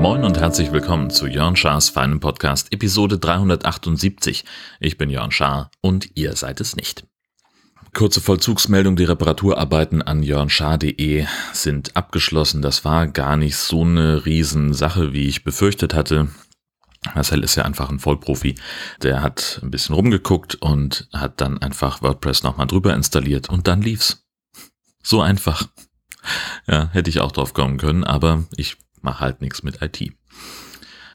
Moin und herzlich willkommen zu Jörn Schars feinem Podcast, Episode 378. Ich bin Jörn Schaar und ihr seid es nicht. Kurze Vollzugsmeldung, die Reparaturarbeiten an jörnschaar.de sind abgeschlossen. Das war gar nicht so eine Riesensache, wie ich befürchtet hatte. Marcel ist ja einfach ein Vollprofi. Der hat ein bisschen rumgeguckt und hat dann einfach WordPress nochmal drüber installiert und dann lief's. So einfach. Ja, hätte ich auch drauf kommen können, aber ich mache halt nichts mit IT.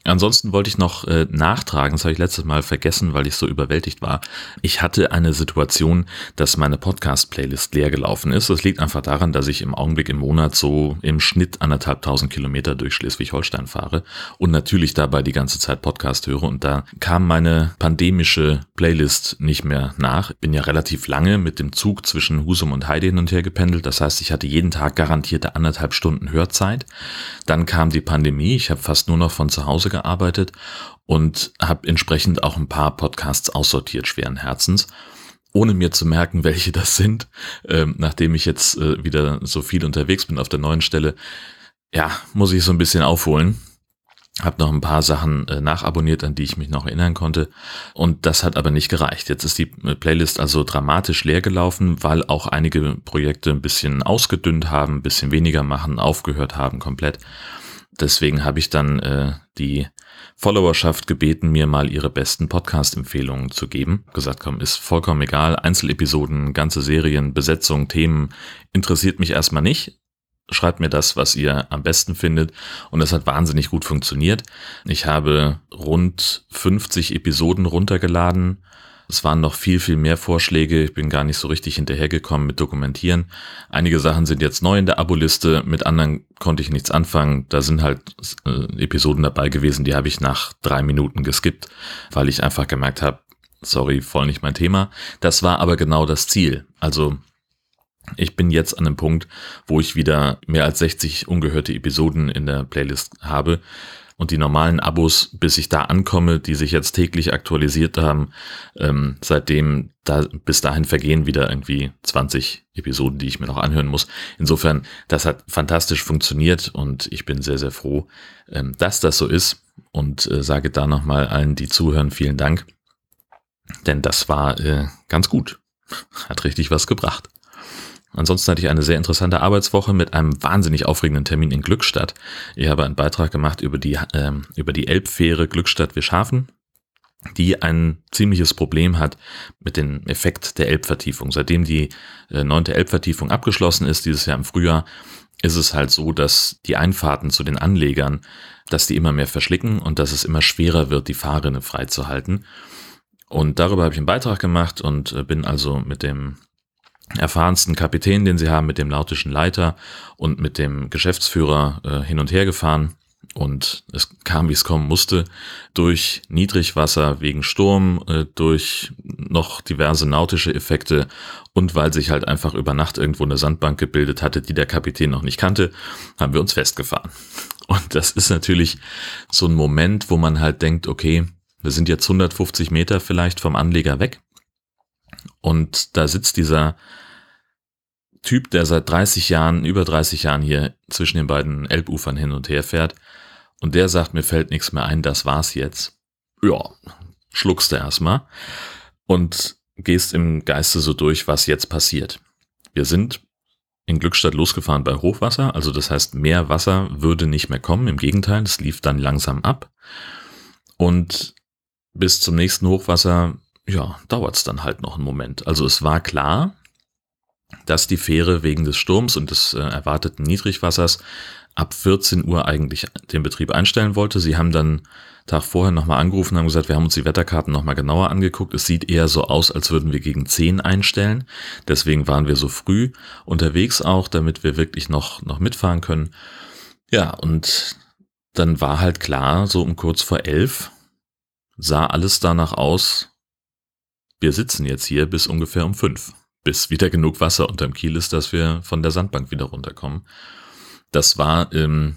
Ansonsten wollte ich noch äh, nachtragen, das habe ich letztes Mal vergessen, weil ich so überwältigt war. Ich hatte eine Situation, dass meine Podcast-Playlist leer gelaufen ist. Das liegt einfach daran, dass ich im Augenblick im Monat so im Schnitt anderthalb tausend Kilometer durch Schleswig-Holstein fahre und natürlich dabei die ganze Zeit Podcast höre. Und da kam meine pandemische Playlist nicht mehr nach. Bin ja relativ lange mit dem Zug zwischen Husum und Heide hin und her gependelt. Das heißt, ich hatte jeden Tag garantierte anderthalb Stunden Hörzeit. Dann kam die Pandemie. Ich habe fast nur noch von zu Hause gearbeitet und habe entsprechend auch ein paar Podcasts aussortiert, schweren Herzens ohne mir zu merken, welche das sind, ähm, nachdem ich jetzt äh, wieder so viel unterwegs bin auf der neuen Stelle, ja, muss ich so ein bisschen aufholen. Hab noch ein paar Sachen äh, nachabonniert, an die ich mich noch erinnern konnte. Und das hat aber nicht gereicht. Jetzt ist die äh, Playlist also dramatisch leer gelaufen, weil auch einige Projekte ein bisschen ausgedünnt haben, ein bisschen weniger machen, aufgehört haben komplett deswegen habe ich dann äh, die Followerschaft gebeten, mir mal ihre besten Podcast-Empfehlungen zu geben. Gesagt, komm, ist vollkommen egal. Einzelepisoden, ganze Serien, Besetzung, Themen interessiert mich erstmal nicht. Schreibt mir das, was ihr am besten findet. Und das hat wahnsinnig gut funktioniert. Ich habe rund 50 Episoden runtergeladen es waren noch viel, viel mehr Vorschläge. Ich bin gar nicht so richtig hinterhergekommen mit Dokumentieren. Einige Sachen sind jetzt neu in der Abo-Liste, mit anderen konnte ich nichts anfangen. Da sind halt äh, Episoden dabei gewesen, die habe ich nach drei Minuten geskippt, weil ich einfach gemerkt habe, sorry, voll nicht mein Thema. Das war aber genau das Ziel. Also ich bin jetzt an einem Punkt, wo ich wieder mehr als 60 ungehörte Episoden in der Playlist habe und die normalen Abos, bis ich da ankomme, die sich jetzt täglich aktualisiert haben, ähm, seitdem da bis dahin vergehen wieder irgendwie 20 Episoden, die ich mir noch anhören muss. Insofern, das hat fantastisch funktioniert und ich bin sehr, sehr froh, ähm, dass das so ist und äh, sage da nochmal allen, die zuhören, vielen Dank. Denn das war äh, ganz gut. Hat richtig was gebracht. Ansonsten hatte ich eine sehr interessante Arbeitswoche mit einem wahnsinnig aufregenden Termin in Glückstadt. Ich habe einen Beitrag gemacht über die, äh, über die Elbfähre Glückstadt-Wischhafen, die ein ziemliches Problem hat mit dem Effekt der Elbvertiefung. Seitdem die äh, neunte Elbvertiefung abgeschlossen ist, dieses Jahr im Frühjahr, ist es halt so, dass die Einfahrten zu den Anlegern, dass die immer mehr verschlicken und dass es immer schwerer wird, die Fahrrinne freizuhalten. Und darüber habe ich einen Beitrag gemacht und äh, bin also mit dem erfahrensten Kapitän, den sie haben, mit dem lautischen Leiter und mit dem Geschäftsführer äh, hin und her gefahren. Und es kam, wie es kommen musste, durch Niedrigwasser wegen Sturm, äh, durch noch diverse nautische Effekte und weil sich halt einfach über Nacht irgendwo eine Sandbank gebildet hatte, die der Kapitän noch nicht kannte, haben wir uns festgefahren. Und das ist natürlich so ein Moment, wo man halt denkt, okay, wir sind jetzt 150 Meter vielleicht vom Anleger weg und da sitzt dieser Typ, der seit 30 Jahren, über 30 Jahren hier zwischen den beiden Elbufern hin und her fährt. Und der sagt, mir fällt nichts mehr ein, das war's jetzt. Ja, schluckst du erstmal und gehst im Geiste so durch, was jetzt passiert. Wir sind in Glückstadt losgefahren bei Hochwasser, also das heißt, mehr Wasser würde nicht mehr kommen, im Gegenteil, es lief dann langsam ab. Und bis zum nächsten Hochwasser ja, dauert es dann halt noch einen Moment. Also es war klar, dass die Fähre wegen des Sturms und des äh, erwarteten Niedrigwassers ab 14 Uhr eigentlich den Betrieb einstellen wollte. Sie haben dann Tag vorher nochmal angerufen und haben gesagt, wir haben uns die Wetterkarten nochmal genauer angeguckt. Es sieht eher so aus, als würden wir gegen 10 einstellen. Deswegen waren wir so früh unterwegs auch, damit wir wirklich noch, noch mitfahren können. Ja, und dann war halt klar, so um kurz vor elf sah alles danach aus, wir sitzen jetzt hier bis ungefähr um fünf, bis wieder genug Wasser unterm Kiel ist, dass wir von der Sandbank wieder runterkommen. Das war ähm,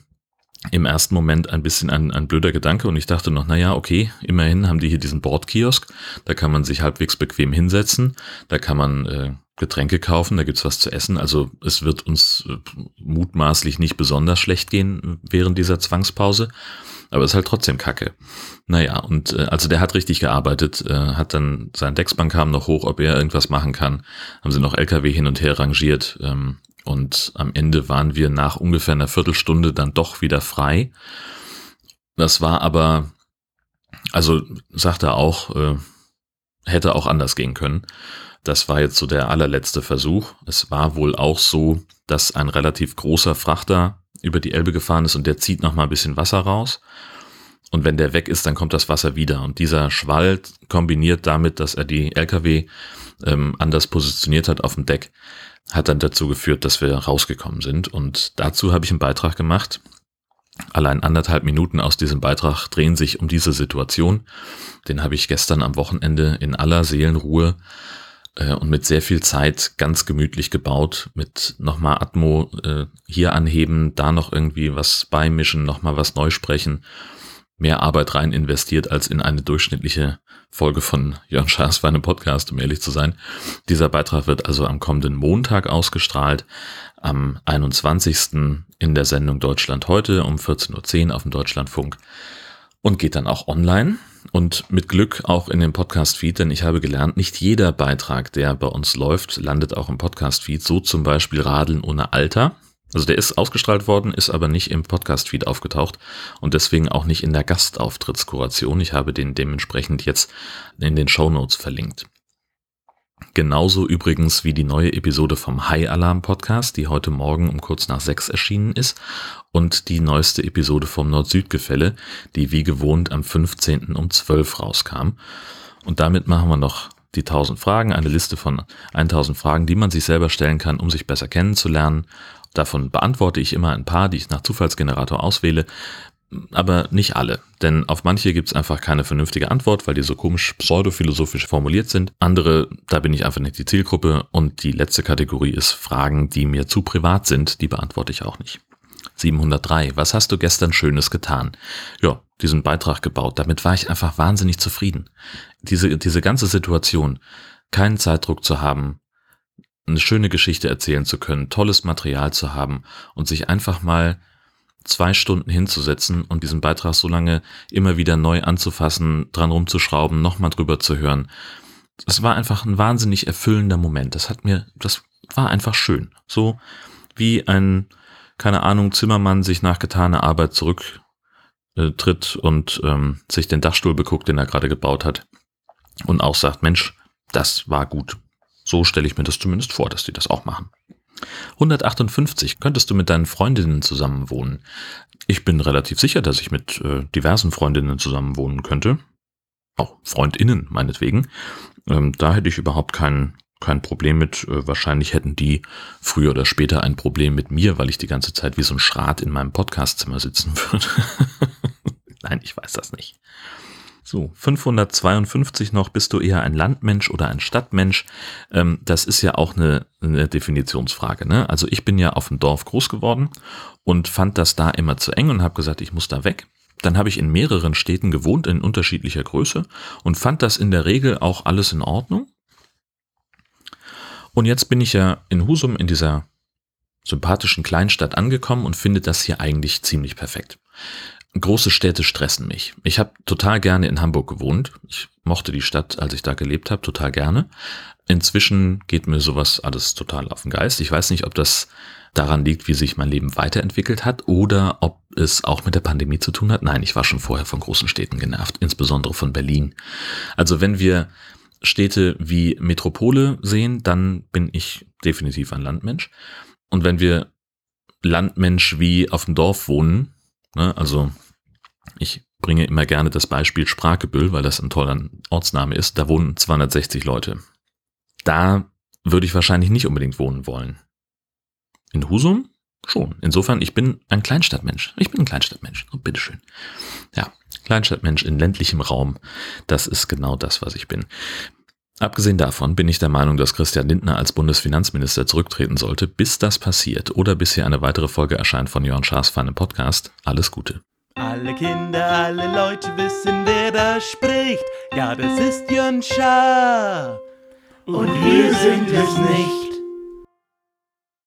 im ersten Moment ein bisschen ein, ein blöder Gedanke und ich dachte noch, naja, okay, immerhin haben die hier diesen Bordkiosk, da kann man sich halbwegs bequem hinsetzen, da kann man äh, Getränke kaufen, da gibt's was zu essen, also es wird uns äh, mutmaßlich nicht besonders schlecht gehen während dieser Zwangspause, aber es ist halt trotzdem Kacke. Naja, und äh, also der hat richtig gearbeitet, äh, hat dann, sein Decksbank kam noch hoch, ob er irgendwas machen kann, haben sie noch LKW hin und her rangiert, ähm, und am Ende waren wir nach ungefähr einer Viertelstunde dann doch wieder frei. Das war aber, also sagt er auch, äh, hätte auch anders gehen können. Das war jetzt so der allerletzte Versuch. Es war wohl auch so, dass ein relativ großer Frachter über die Elbe gefahren ist und der zieht noch mal ein bisschen Wasser raus. Und wenn der weg ist, dann kommt das Wasser wieder. Und dieser Schwall kombiniert damit, dass er die LKW ähm, anders positioniert hat auf dem Deck, hat dann dazu geführt, dass wir rausgekommen sind. Und dazu habe ich einen Beitrag gemacht. Allein anderthalb Minuten aus diesem Beitrag drehen sich um diese Situation. Den habe ich gestern am Wochenende in aller Seelenruhe äh, und mit sehr viel Zeit ganz gemütlich gebaut. Mit nochmal Atmo äh, hier anheben, da noch irgendwie was beimischen, nochmal was neu sprechen mehr Arbeit rein investiert als in eine durchschnittliche Folge von Jörn Schaas für einen Podcast, um ehrlich zu sein. Dieser Beitrag wird also am kommenden Montag ausgestrahlt, am 21. in der Sendung Deutschland heute um 14.10 Uhr auf dem Deutschlandfunk und geht dann auch online und mit Glück auch in dem Podcast-Feed, denn ich habe gelernt, nicht jeder Beitrag, der bei uns läuft, landet auch im Podcast-Feed, so zum Beispiel Radeln ohne Alter. Also der ist ausgestrahlt worden, ist aber nicht im Podcast-Feed aufgetaucht und deswegen auch nicht in der Gastauftrittskuration. Ich habe den dementsprechend jetzt in den Show Notes verlinkt. Genauso übrigens wie die neue Episode vom High Alarm Podcast, die heute Morgen um kurz nach sechs erschienen ist und die neueste Episode vom Nord-Süd-Gefälle, die wie gewohnt am 15. um 12 rauskam. Und damit machen wir noch die 1000 Fragen, eine Liste von 1000 Fragen, die man sich selber stellen kann, um sich besser kennenzulernen Davon beantworte ich immer ein paar, die ich nach Zufallsgenerator auswähle, aber nicht alle, denn auf manche gibt es einfach keine vernünftige Antwort, weil die so komisch pseudophilosophisch formuliert sind. Andere, da bin ich einfach nicht die Zielgruppe und die letzte Kategorie ist Fragen, die mir zu privat sind, die beantworte ich auch nicht. 703. Was hast du gestern Schönes getan? Ja, diesen Beitrag gebaut. Damit war ich einfach wahnsinnig zufrieden. Diese, diese ganze Situation, keinen Zeitdruck zu haben, eine schöne Geschichte erzählen zu können, tolles Material zu haben und sich einfach mal zwei Stunden hinzusetzen und diesen Beitrag so lange immer wieder neu anzufassen, dran rumzuschrauben, nochmal drüber zu hören. Es war einfach ein wahnsinnig erfüllender Moment. Das hat mir, das war einfach schön. So wie ein, keine Ahnung, Zimmermann sich nach getaner Arbeit zurücktritt äh, und ähm, sich den Dachstuhl beguckt, den er gerade gebaut hat und auch sagt, Mensch, das war gut. So stelle ich mir das zumindest vor, dass die das auch machen. 158. Könntest du mit deinen Freundinnen zusammen wohnen? Ich bin relativ sicher, dass ich mit äh, diversen Freundinnen zusammen wohnen könnte. Auch Freundinnen, meinetwegen. Ähm, da hätte ich überhaupt kein, kein Problem mit. Äh, wahrscheinlich hätten die früher oder später ein Problem mit mir, weil ich die ganze Zeit wie so ein Schrat in meinem Podcastzimmer sitzen würde. Nein, ich weiß das nicht. So, 552 noch, bist du eher ein Landmensch oder ein Stadtmensch? Ähm, das ist ja auch eine, eine Definitionsfrage. Ne? Also ich bin ja auf dem Dorf groß geworden und fand das da immer zu eng und habe gesagt, ich muss da weg. Dann habe ich in mehreren Städten gewohnt, in unterschiedlicher Größe und fand das in der Regel auch alles in Ordnung. Und jetzt bin ich ja in Husum in dieser sympathischen Kleinstadt angekommen und finde das hier eigentlich ziemlich perfekt. Große Städte stressen mich. Ich habe total gerne in Hamburg gewohnt. Ich mochte die Stadt, als ich da gelebt habe, total gerne. Inzwischen geht mir sowas alles total auf den Geist. Ich weiß nicht, ob das daran liegt, wie sich mein Leben weiterentwickelt hat oder ob es auch mit der Pandemie zu tun hat. Nein, ich war schon vorher von großen Städten genervt, insbesondere von Berlin. Also wenn wir Städte wie Metropole sehen, dann bin ich definitiv ein Landmensch. Und wenn wir Landmensch wie auf dem Dorf wohnen, Ne? Also ich bringe immer gerne das Beispiel Spragebüll, weil das ein toller Ortsname ist. Da wohnen 260 Leute. Da würde ich wahrscheinlich nicht unbedingt wohnen wollen. In Husum schon. Insofern, ich bin ein Kleinstadtmensch. Ich bin ein Kleinstadtmensch. Oh, bitteschön. Ja, Kleinstadtmensch in ländlichem Raum. Das ist genau das, was ich bin. Abgesehen davon bin ich der Meinung, dass Christian Lindner als Bundesfinanzminister zurücktreten sollte. Bis das passiert oder bis hier eine weitere Folge erscheint von Jörn Schaas feinem Podcast, alles Gute. Alle Kinder, alle Leute wissen, wer da spricht. Ja, das ist Jörn Schaar. Und wir sind es nicht.